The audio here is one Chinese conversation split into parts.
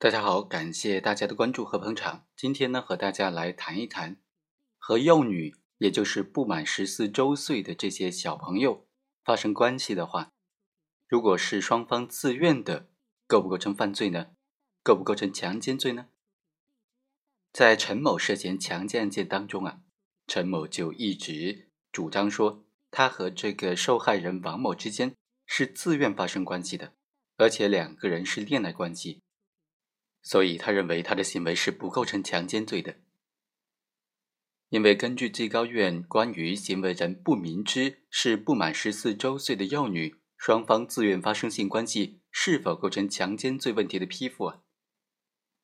大家好，感谢大家的关注和捧场。今天呢，和大家来谈一谈，和幼女，也就是不满十四周岁的这些小朋友发生关系的话，如果是双方自愿的，构不构成犯罪呢？构不构成强奸罪呢？在陈某涉嫌强奸案件当中啊，陈某就一直主张说，他和这个受害人王某之间是自愿发生关系的。而且两个人是恋爱关系，所以他认为他的行为是不构成强奸罪的。因为根据最高院关于行为人不明知是不满十四周岁的幼女，双方自愿发生性关系是否构成强奸罪问题的批复啊，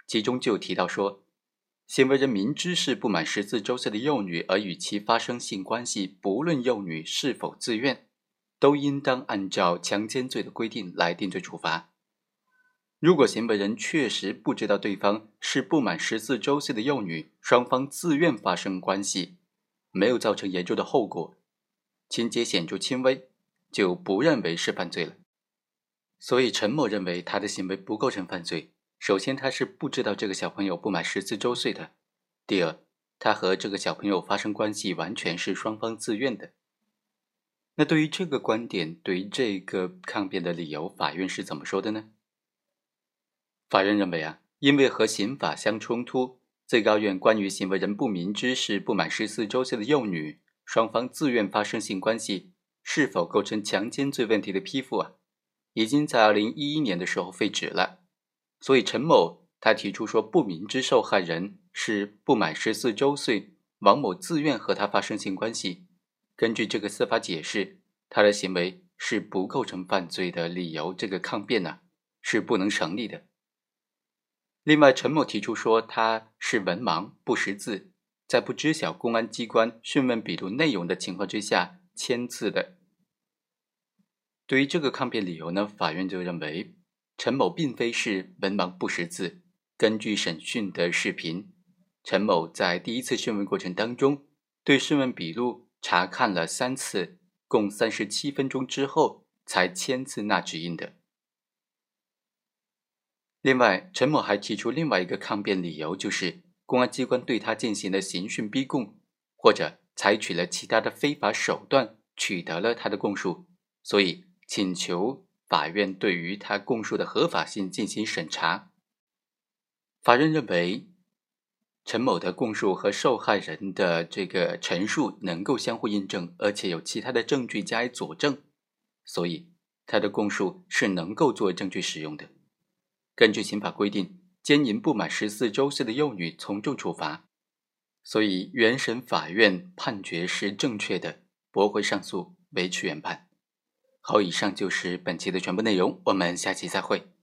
其中就提到说，行为人明知是不满十四周岁的幼女而与其发生性关系，不论幼女是否自愿。都应当按照强奸罪的规定来定罪处罚。如果行为人确实不知道对方是不满十四周岁的幼女，双方自愿发生关系，没有造成严重的后果，情节显著轻微，就不认为是犯罪了。所以陈某认为他的行为不构成犯罪。首先，他是不知道这个小朋友不满十四周岁的；第二，他和这个小朋友发生关系完全是双方自愿的。那对于这个观点，对于这个抗辩的理由，法院是怎么说的呢？法院认为啊，因为和刑法相冲突，最高院关于行为人不明知是不满十四周岁的幼女，双方自愿发生性关系是否构成强奸罪问题的批复啊，已经在二零一一年的时候废止了。所以陈某他提出说，不明知受害人是不满十四周岁，王某自愿和他发生性关系。根据这个司法解释，他的行为是不构成犯罪的理由，这个抗辩呢是不能成立的。另外，陈某提出说他是文盲不识字，在不知晓公安机关讯问笔录内容的情况之下签字的。对于这个抗辩理由呢，法院就认为陈某并非是文盲不识字。根据审讯的视频，陈某在第一次讯问过程当中对讯问笔录。查看了三次，共三十七分钟之后才签字捺指印的。另外，陈某还提出另外一个抗辩理由，就是公安机关对他进行了刑讯逼供，或者采取了其他的非法手段取得了他的供述，所以请求法院对于他供述的合法性进行审查。法院认为。陈某的供述和受害人的这个陈述能够相互印证，而且有其他的证据加以佐证，所以他的供述是能够作为证据使用的。根据刑法规定，奸淫不满十四周岁的幼女从重处罚，所以原审法院判决是正确的，驳回上诉，维持原判。好，以上就是本期的全部内容，我们下期再会。